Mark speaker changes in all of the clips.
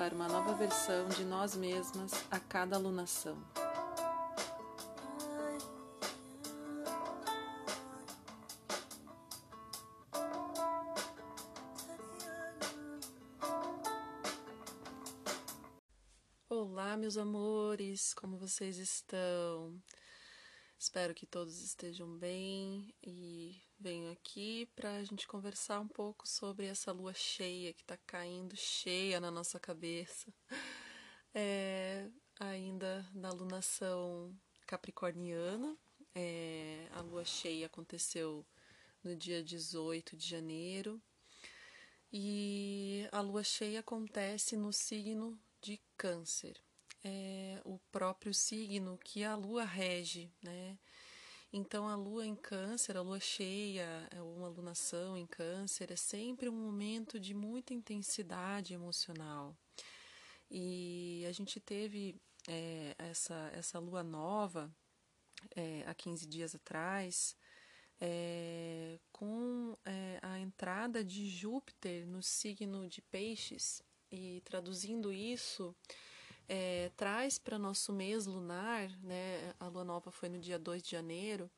Speaker 1: para uma nova versão de nós mesmas a cada alunação. Olá, meus amores, como vocês estão? Espero que todos estejam bem e venho aqui para a gente conversar um pouco sobre essa lua cheia que está caindo cheia na nossa cabeça. É, ainda na lunação capricorniana, é, a lua cheia aconteceu no dia 18 de janeiro e a lua cheia acontece no signo de Câncer é, o próprio signo que a lua rege, né? Então a lua em câncer, a lua cheia, é uma lunação em câncer, é sempre um momento de muita intensidade emocional. E a gente teve é, essa, essa lua nova é, há 15 dias atrás, é, com é, a entrada de Júpiter no signo de Peixes, e traduzindo isso, é, traz para nosso mês lunar, né? A lua nova foi no dia 2 de janeiro,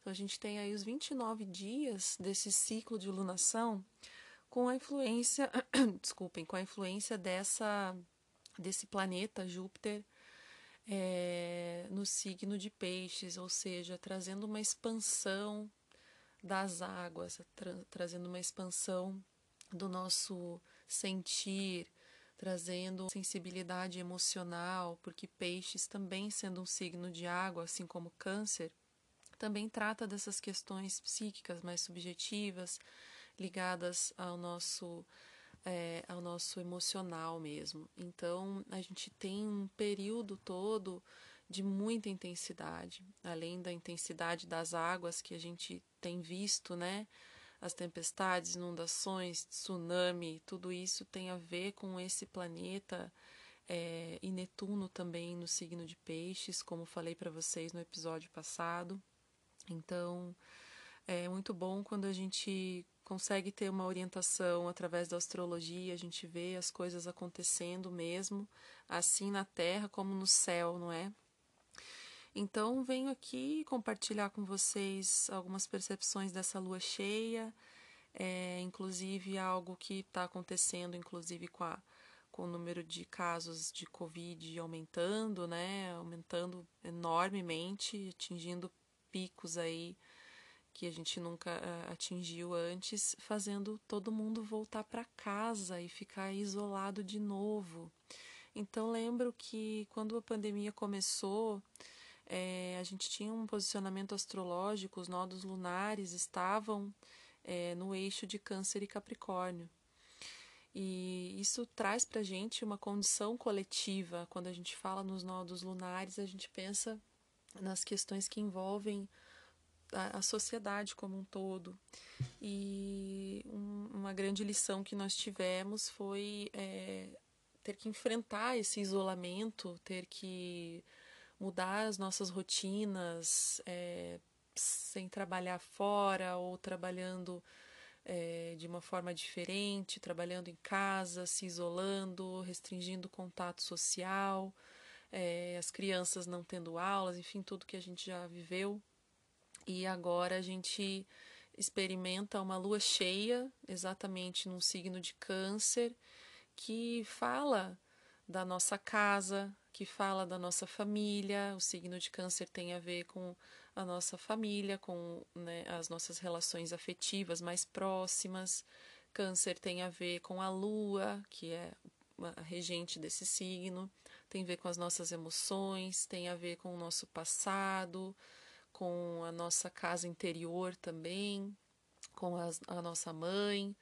Speaker 1: então a gente tem aí os 29 dias desse ciclo de lunação com a influência, desculpem, com a influência dessa desse planeta Júpiter é, no signo de Peixes, ou seja, trazendo uma expansão das águas, tra trazendo uma expansão do nosso sentir, trazendo sensibilidade emocional, porque Peixes, também sendo um signo de água, assim como Câncer, também trata dessas questões psíquicas mais subjetivas, ligadas ao nosso é, ao nosso emocional mesmo. Então a gente tem um período todo de muita intensidade, além da intensidade das águas que a gente tem visto, né? As tempestades, inundações, tsunami, tudo isso tem a ver com esse planeta é, e Netuno também no signo de Peixes, como falei para vocês no episódio passado. Então, é muito bom quando a gente consegue ter uma orientação através da astrologia, a gente vê as coisas acontecendo mesmo, assim na Terra como no céu, não é? Então, venho aqui compartilhar com vocês algumas percepções dessa lua cheia, é, inclusive algo que está acontecendo, inclusive com, a, com o número de casos de Covid aumentando, né? Aumentando enormemente, atingindo picos aí que a gente nunca uh, atingiu antes, fazendo todo mundo voltar para casa e ficar isolado de novo. Então lembro que quando a pandemia começou, é, a gente tinha um posicionamento astrológico, os nodos lunares estavam é, no eixo de Câncer e Capricórnio. E isso traz para a gente uma condição coletiva. Quando a gente fala nos nodos lunares, a gente pensa nas questões que envolvem a, a sociedade como um todo. E um, uma grande lição que nós tivemos foi é, ter que enfrentar esse isolamento, ter que mudar as nossas rotinas, é, sem trabalhar fora ou trabalhando é, de uma forma diferente, trabalhando em casa, se isolando, restringindo o contato social, é, as crianças não tendo aulas, enfim, tudo que a gente já viveu. E agora a gente experimenta uma lua cheia, exatamente num signo de Câncer, que fala da nossa casa, que fala da nossa família. O signo de Câncer tem a ver com a nossa família, com né, as nossas relações afetivas mais próximas. Câncer tem a ver com a lua, que é a regente desse signo, tem a ver com as nossas emoções, tem a ver com o nosso passado, com a nossa casa interior também, com a nossa mãe.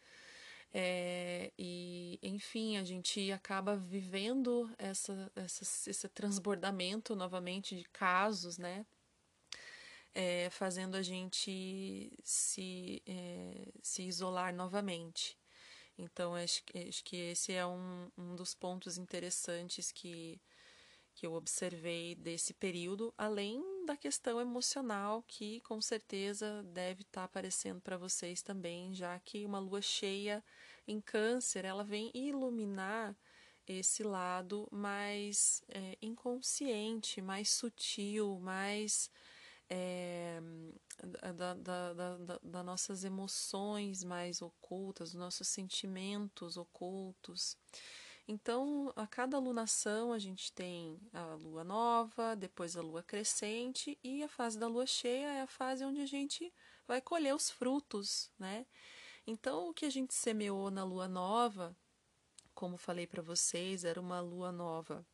Speaker 1: É, e, enfim, a gente acaba vivendo essa, essa, esse transbordamento novamente de casos, né? É, fazendo a gente se, é, se isolar novamente. Então, acho, acho que esse é um, um dos pontos interessantes que, que eu observei desse período, além da questão emocional que com certeza deve estar tá aparecendo para vocês também, já que uma lua cheia em câncer, ela vem iluminar esse lado mais é, inconsciente, mais sutil, mais é, da, da, da, das nossas emoções mais ocultas, nossos sentimentos ocultos. Então, a cada lunação a gente tem a lua nova, depois a lua crescente e a fase da lua cheia é a fase onde a gente vai colher os frutos, né? Então, o que a gente semeou na lua nova, como falei para vocês, era uma lua nova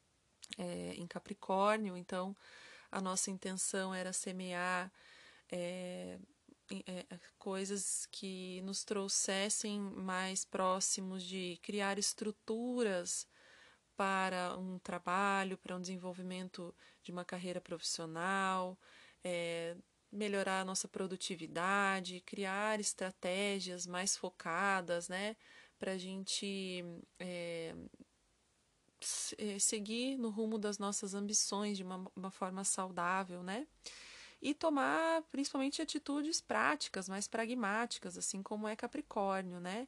Speaker 1: é, em Capricórnio, então a nossa intenção era semear é, é, coisas que nos trouxessem mais próximos de criar estruturas para um trabalho, para um desenvolvimento de uma carreira profissional, é, melhorar a nossa produtividade, criar estratégias mais focadas, né, para a gente é, é, seguir no rumo das nossas ambições de uma, uma forma saudável, né? E tomar principalmente atitudes práticas, mais pragmáticas, assim como é Capricórnio, né?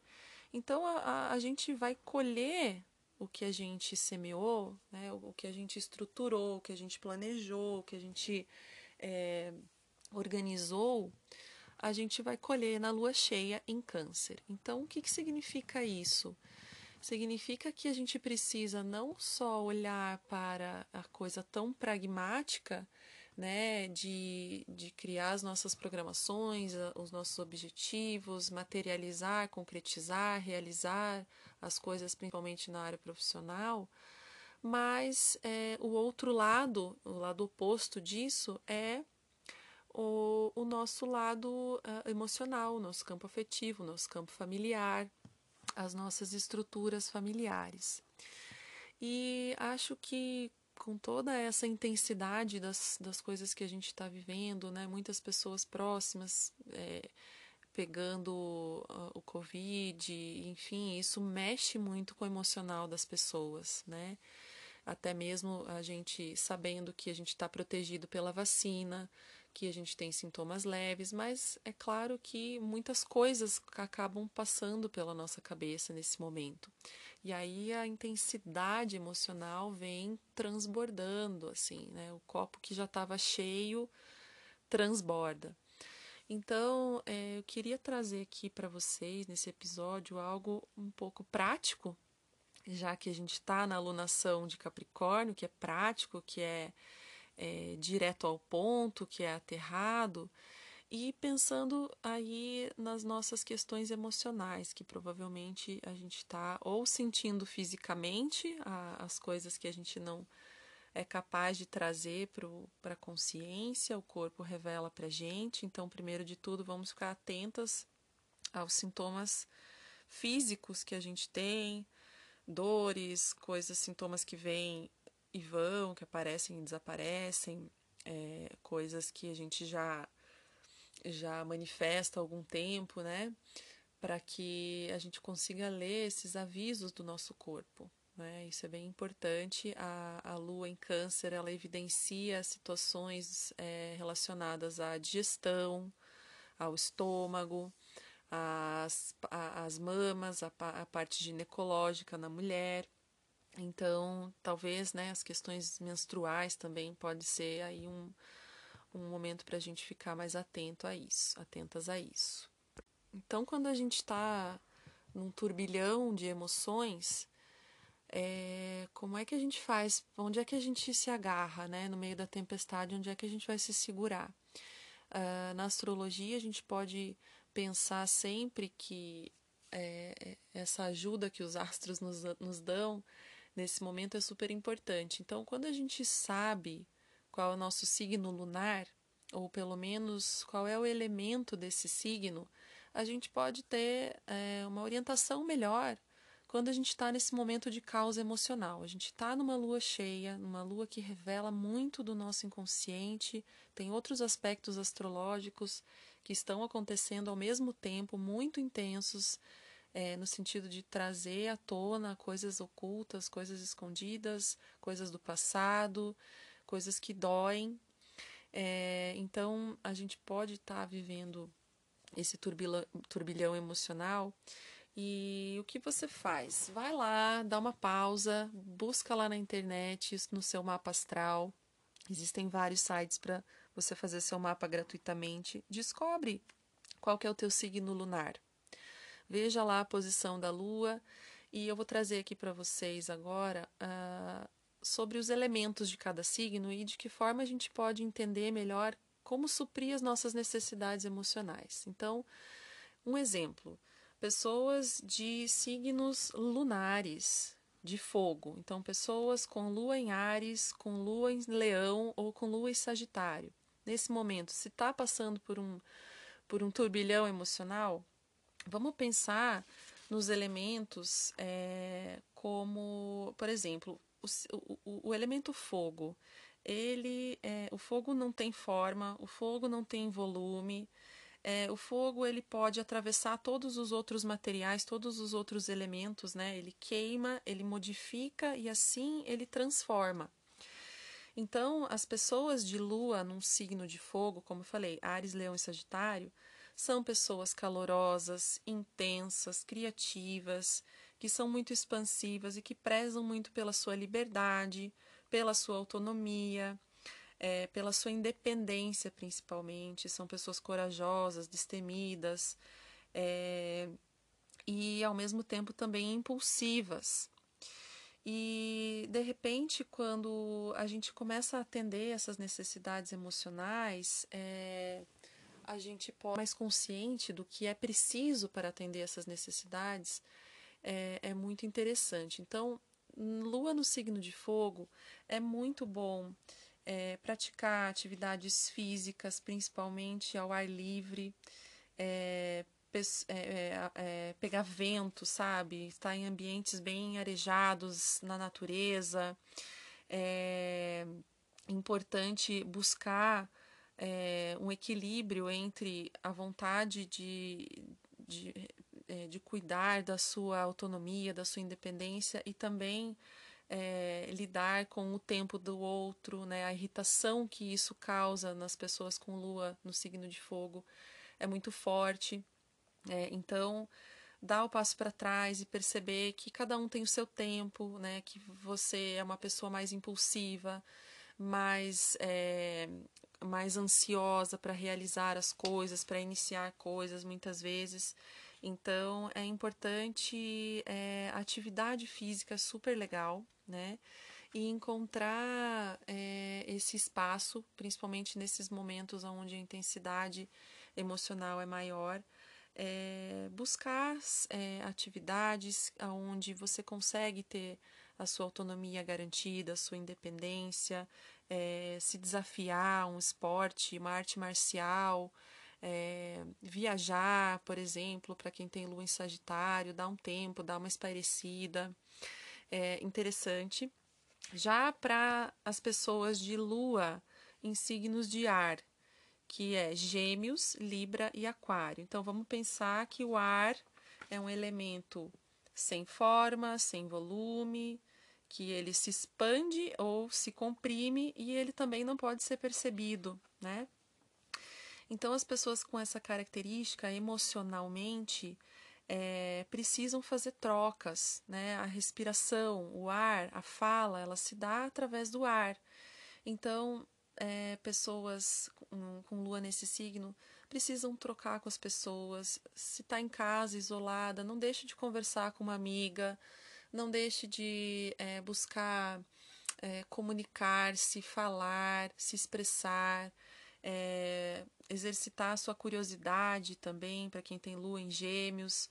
Speaker 1: Então a, a gente vai colher o que a gente semeou, né? o, que a gente estruturou, o que a gente planejou, o que a gente é, organizou, a gente vai colher na lua cheia em Câncer. Então, o que, que significa isso? Significa que a gente precisa não só olhar para a coisa tão pragmática, né, de, de criar as nossas programações, os nossos objetivos, materializar, concretizar, realizar as coisas, principalmente na área profissional, mas é, o outro lado, o lado oposto disso, é o, o nosso lado uh, emocional, o nosso campo afetivo, o nosso campo familiar, as nossas estruturas familiares. E acho que com toda essa intensidade das, das coisas que a gente está vivendo, né? Muitas pessoas próximas é, pegando o Covid, enfim, isso mexe muito com o emocional das pessoas, né? Até mesmo a gente sabendo que a gente está protegido pela vacina, que a gente tem sintomas leves, mas é claro que muitas coisas acabam passando pela nossa cabeça nesse momento. E aí a intensidade emocional vem transbordando, assim, né? O copo que já estava cheio transborda. Então, é, eu queria trazer aqui para vocês, nesse episódio, algo um pouco prático, já que a gente está na alunação de Capricórnio, que é prático, que é, é direto ao ponto, que é aterrado e pensando aí nas nossas questões emocionais, que provavelmente a gente está ou sentindo fisicamente a, as coisas que a gente não é capaz de trazer para a consciência, o corpo revela para a gente. Então, primeiro de tudo, vamos ficar atentas aos sintomas físicos que a gente tem, dores, coisas, sintomas que vêm e vão, que aparecem e desaparecem, é, coisas que a gente já já manifesta há algum tempo, né? Para que a gente consiga ler esses avisos do nosso corpo. Né? Isso é bem importante. A, a lua em Câncer ela evidencia situações é, relacionadas à digestão, ao estômago, às, às mamas, a, a parte ginecológica na mulher. Então, talvez né, as questões menstruais também pode ser aí um, um momento para a gente ficar mais atento a isso, atentas a isso. Então, quando a gente está num turbilhão de emoções, é, como é que a gente faz? Onde é que a gente se agarra, né? No meio da tempestade, onde é que a gente vai se segurar? Uh, na astrologia, a gente pode pensar sempre que é, essa ajuda que os astros nos, nos dão nesse momento é super importante. Então, quando a gente sabe qual é o nosso signo lunar, ou pelo menos qual é o elemento desse signo, a gente pode ter é, uma orientação melhor quando a gente está nesse momento de caos emocional. A gente está numa lua cheia, numa lua que revela muito do nosso inconsciente, tem outros aspectos astrológicos que estão acontecendo ao mesmo tempo, muito intensos, é, no sentido de trazer à tona coisas ocultas, coisas escondidas, coisas do passado, coisas que doem. É, então, a gente pode estar tá vivendo esse turbilhão, turbilhão emocional e o que você faz? Vai lá, dá uma pausa, busca lá na internet, no seu mapa astral. Existem vários sites para você fazer seu mapa gratuitamente. Descobre qual que é o teu signo lunar. Veja lá a posição da lua e eu vou trazer aqui para vocês agora uh, sobre os elementos de cada signo e de que forma a gente pode entender melhor como suprir as nossas necessidades emocionais. Então, um exemplo pessoas de signos lunares de fogo. Então, pessoas com lua em Ares, com lua em Leão ou com lua em Sagitário. Nesse momento, se está passando por um, por um turbilhão emocional, vamos pensar nos elementos é, como, por exemplo, o, o, o elemento fogo. Ele, é, o fogo não tem forma, o fogo não tem volume, é, o fogo ele pode atravessar todos os outros materiais, todos os outros elementos, né? Ele queima, ele modifica e assim ele transforma. Então, as pessoas de lua num signo de fogo, como eu falei, Ares, Leão e Sagitário, são pessoas calorosas, intensas, criativas, que são muito expansivas e que prezam muito pela sua liberdade, pela sua autonomia, é, pela sua independência, principalmente. São pessoas corajosas, destemidas é, e, ao mesmo tempo, também impulsivas. E, de repente, quando a gente começa a atender essas necessidades emocionais, é, a gente pode mais consciente do que é preciso para atender essas necessidades, é, é muito interessante. Então, Lua no signo de fogo é muito bom é, praticar atividades físicas, principalmente ao ar livre, é, é, é, é, pegar vento, sabe? Estar em ambientes bem arejados na natureza. É importante buscar é, um equilíbrio entre a vontade de, de, de cuidar da sua autonomia, da sua independência e também é, lidar com o tempo do outro, né? A irritação que isso causa nas pessoas com lua no signo de fogo é muito forte. É, então, dar o passo para trás e perceber que cada um tem o seu tempo, né? Que você é uma pessoa mais impulsiva, mais é, mais ansiosa para realizar as coisas, para iniciar coisas, muitas vezes. Então, é importante é, atividade física super legal, né? E encontrar é, esse espaço, principalmente nesses momentos onde a intensidade emocional é maior, é, buscar é, atividades onde você consegue ter a sua autonomia garantida, a sua independência, é, se desafiar, um esporte, uma arte marcial, é, viajar, por exemplo, para quem tem lua em Sagitário, dar um tempo, dar uma espairecida. É interessante. Já para as pessoas de lua em signos de ar, que é Gêmeos, Libra e Aquário. Então vamos pensar que o ar é um elemento sem forma, sem volume, que ele se expande ou se comprime e ele também não pode ser percebido, né? Então, as pessoas com essa característica emocionalmente é, precisam fazer trocas, né? A respiração, o ar, a fala, ela se dá através do ar. Então, é, pessoas com, com lua nesse signo precisam trocar com as pessoas. Se está em casa, isolada, não deixe de conversar com uma amiga, não deixe de é, buscar é, comunicar-se, falar, se expressar é, exercitar a sua curiosidade também, para quem tem lua em gêmeos,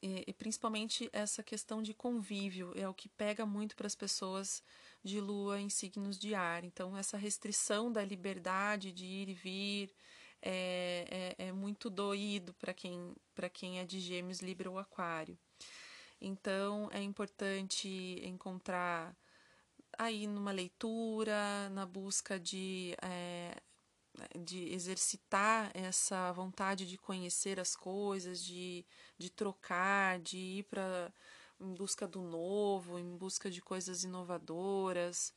Speaker 1: e, e, principalmente essa questão de convívio é o que pega muito para as pessoas de lua em signos de ar. Então, essa restrição da liberdade de ir e vir, é, é, é muito doído para quem, quem é de Gêmeos, Libra ou Aquário. Então é importante encontrar aí numa leitura, na busca de, é, de exercitar essa vontade de conhecer as coisas, de, de trocar, de ir para em busca do novo, em busca de coisas inovadoras.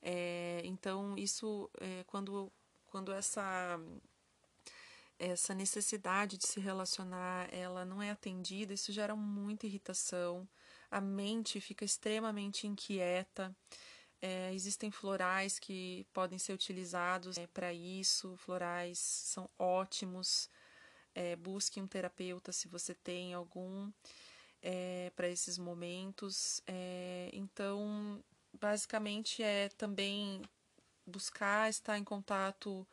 Speaker 1: É, então isso é, quando, quando essa essa necessidade de se relacionar ela não é atendida, isso gera muita irritação, a mente fica extremamente inquieta. É, existem florais que podem ser utilizados é, para isso, florais são ótimos. É, busque um terapeuta se você tem algum é, para esses momentos. É, então, basicamente, é também buscar estar em contato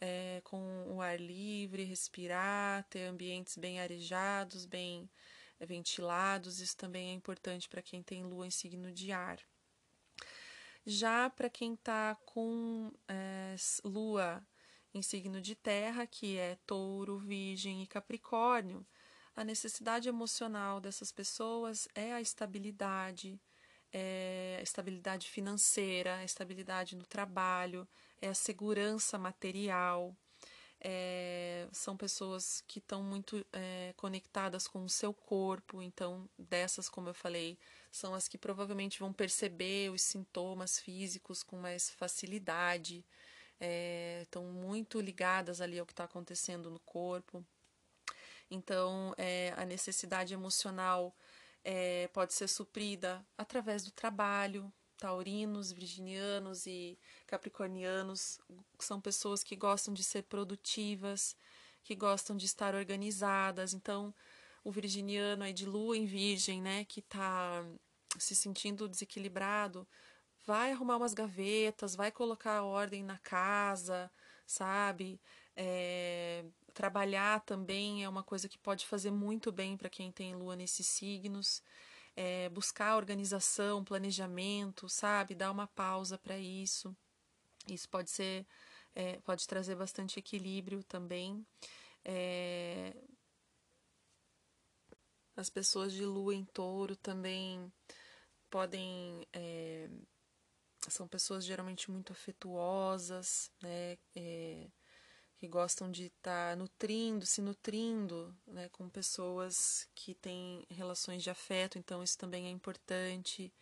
Speaker 1: é, com o ar livre, respirar, ter ambientes bem arejados, bem ventilados. Isso também é importante para quem tem lua em signo de ar. Já para quem está com é, lua em signo de terra, que é touro, virgem e capricórnio, a necessidade emocional dessas pessoas é a estabilidade, é a estabilidade financeira, a estabilidade no trabalho, é a segurança material. É, são pessoas que estão muito é, conectadas com o seu corpo, então, dessas, como eu falei, são as que provavelmente vão perceber os sintomas físicos com mais facilidade, é, estão muito ligadas ali ao que está acontecendo no corpo. Então, é, a necessidade emocional é, pode ser suprida através do trabalho. Taurinos, virginianos e capricornianos são pessoas que gostam de ser produtivas, que gostam de estar organizadas. Então, o virginiano aí de lua em virgem, né, que está se sentindo desequilibrado, vai arrumar umas gavetas, vai colocar ordem na casa, sabe? É, trabalhar também é uma coisa que pode fazer muito bem para quem tem lua nesses signos. É, buscar organização, planejamento, sabe? Dar uma pausa para isso. Isso pode ser, é, pode trazer bastante equilíbrio também. É, as pessoas de lua em touro também podem é, são pessoas geralmente muito afetuosas, né, é, que gostam de estar tá nutrindo, se nutrindo, né, com pessoas que têm relações de afeto, então isso também é importante.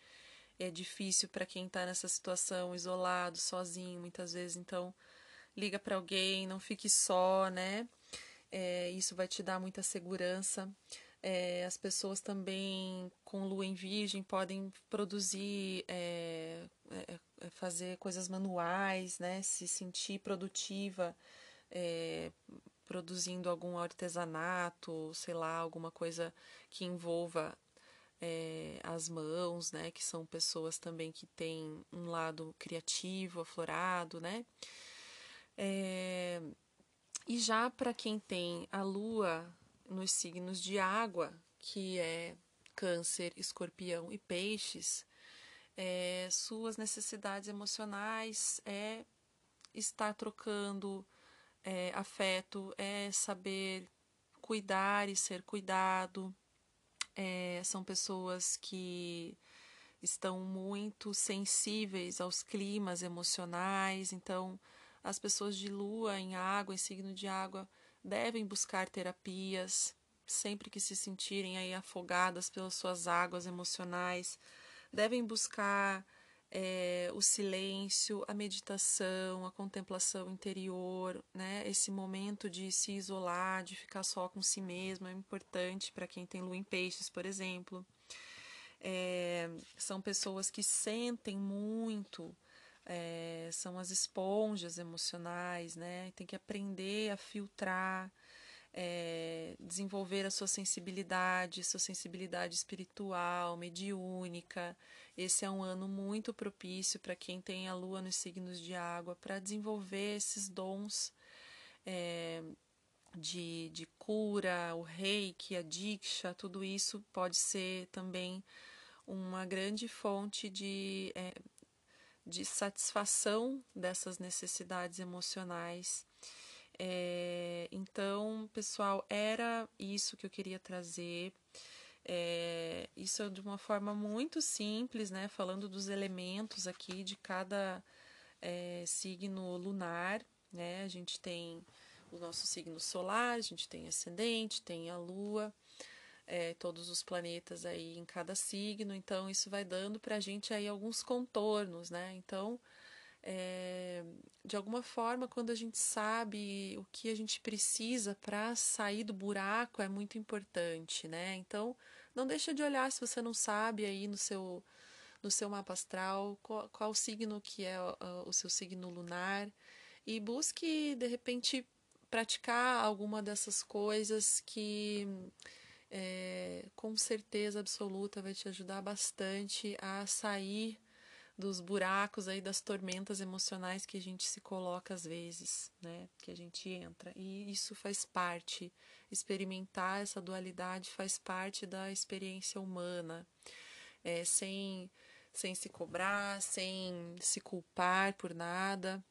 Speaker 1: É difícil para quem está nessa situação, isolado, sozinho, muitas vezes, então liga para alguém, não fique só, né? É, isso vai te dar muita segurança. É, as pessoas também com lua em virgem podem produzir, é, é, é, fazer coisas manuais, né? Se sentir produtiva, é, produzindo algum artesanato, sei lá, alguma coisa que envolva é, as mãos, né? Que são pessoas também que têm um lado criativo, aflorado, né? e já para quem tem a lua nos signos de água, que é Câncer, Escorpião e Peixes, é, suas necessidades emocionais é estar trocando é, afeto, é saber cuidar e ser cuidado. É, são pessoas que estão muito sensíveis aos climas emocionais, então as pessoas de lua em água, em signo de água, devem buscar terapias sempre que se sentirem aí afogadas pelas suas águas emocionais, devem buscar é, o silêncio, a meditação, a contemplação interior, né? Esse momento de se isolar, de ficar só com si mesmo é importante para quem tem lua em peixes, por exemplo. É, são pessoas que sentem muito, é, são as esponjas emocionais, né? Tem que aprender a filtrar, é, desenvolver a sua sensibilidade, sua sensibilidade espiritual, mediúnica. Esse é um ano muito propício para quem tem a lua nos signos de água, para desenvolver esses dons. É, de, de cura, o reiki, a diksha, tudo isso pode ser também uma grande fonte de é, de satisfação dessas necessidades emocionais. É, então, pessoal, era isso que eu queria trazer. É, isso é de uma forma muito simples, né? Falando dos elementos aqui de cada é, signo lunar, né? A gente tem o nosso signo solar, a gente tem ascendente, tem a lua, é, todos os planetas aí em cada signo, então isso vai dando para a gente aí alguns contornos, né? Então, é, de alguma forma, quando a gente sabe o que a gente precisa para sair do buraco, é muito importante, né? Então, não deixa de olhar se você não sabe aí no seu no seu mapa astral qual, qual signo que é o, o seu signo lunar e busque de repente praticar alguma dessas coisas que é, com certeza absoluta vai te ajudar bastante a sair dos buracos aí das tormentas emocionais que a gente se coloca às vezes, né? Que a gente entra. E isso faz parte. Experimentar essa dualidade faz parte da experiência humana. É, sem, sem se cobrar, sem se culpar por nada.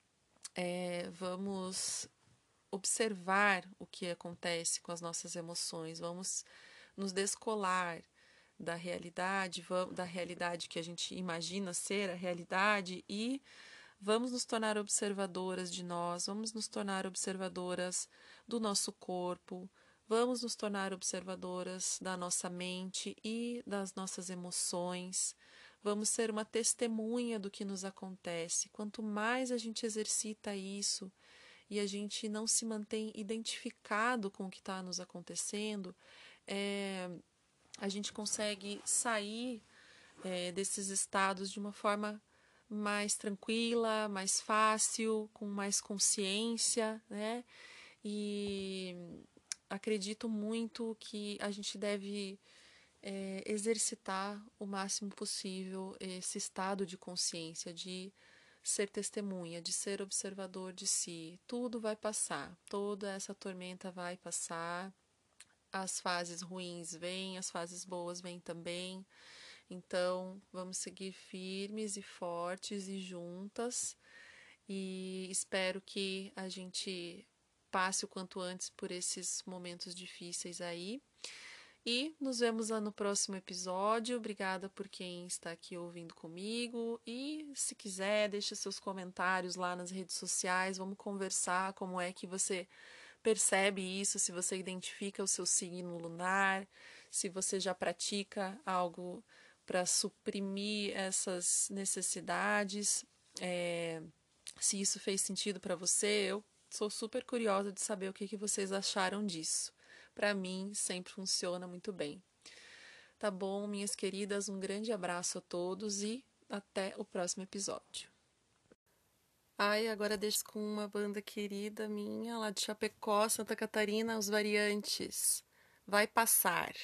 Speaker 1: É, vamos observar o que acontece com as nossas emoções, vamos nos descolar da realidade, da realidade que a gente imagina ser a realidade e vamos nos tornar observadoras de nós, vamos nos tornar observadoras do nosso corpo, vamos nos tornar observadoras da nossa mente e das nossas emoções. Vamos ser uma testemunha do que nos acontece. Quanto mais a gente exercita isso, e a gente não se mantém identificado com o que está nos acontecendo, é, a gente consegue sair é, desses estados de uma forma mais tranquila, mais fácil, com mais consciência, né? E acredito muito que a gente deve é, exercitar o máximo possível esse estado de consciência, de ser testemunha, de ser observador de si. Tudo vai passar, toda essa tormenta vai passar. As fases ruins vêm, as fases boas vêm também. Então, vamos seguir firmes e fortes e juntas. E espero que a gente passe o quanto antes por esses momentos difíceis aí. E nos vemos lá no próximo episódio. Obrigada por quem está aqui ouvindo comigo. E se quiser, deixe seus comentários lá nas redes sociais. Vamos conversar como é que você percebe isso, se você identifica o seu signo lunar, se você já pratica algo para suprimir essas necessidades, é, se isso fez sentido para você. Eu sou super curiosa de saber o que, que vocês acharam disso para mim sempre funciona muito bem. Tá bom, minhas queridas? Um grande abraço a todos e até o próximo episódio. Ai, agora deixo com uma banda querida minha lá de Chapecó, Santa Catarina, os Variantes. Vai passar.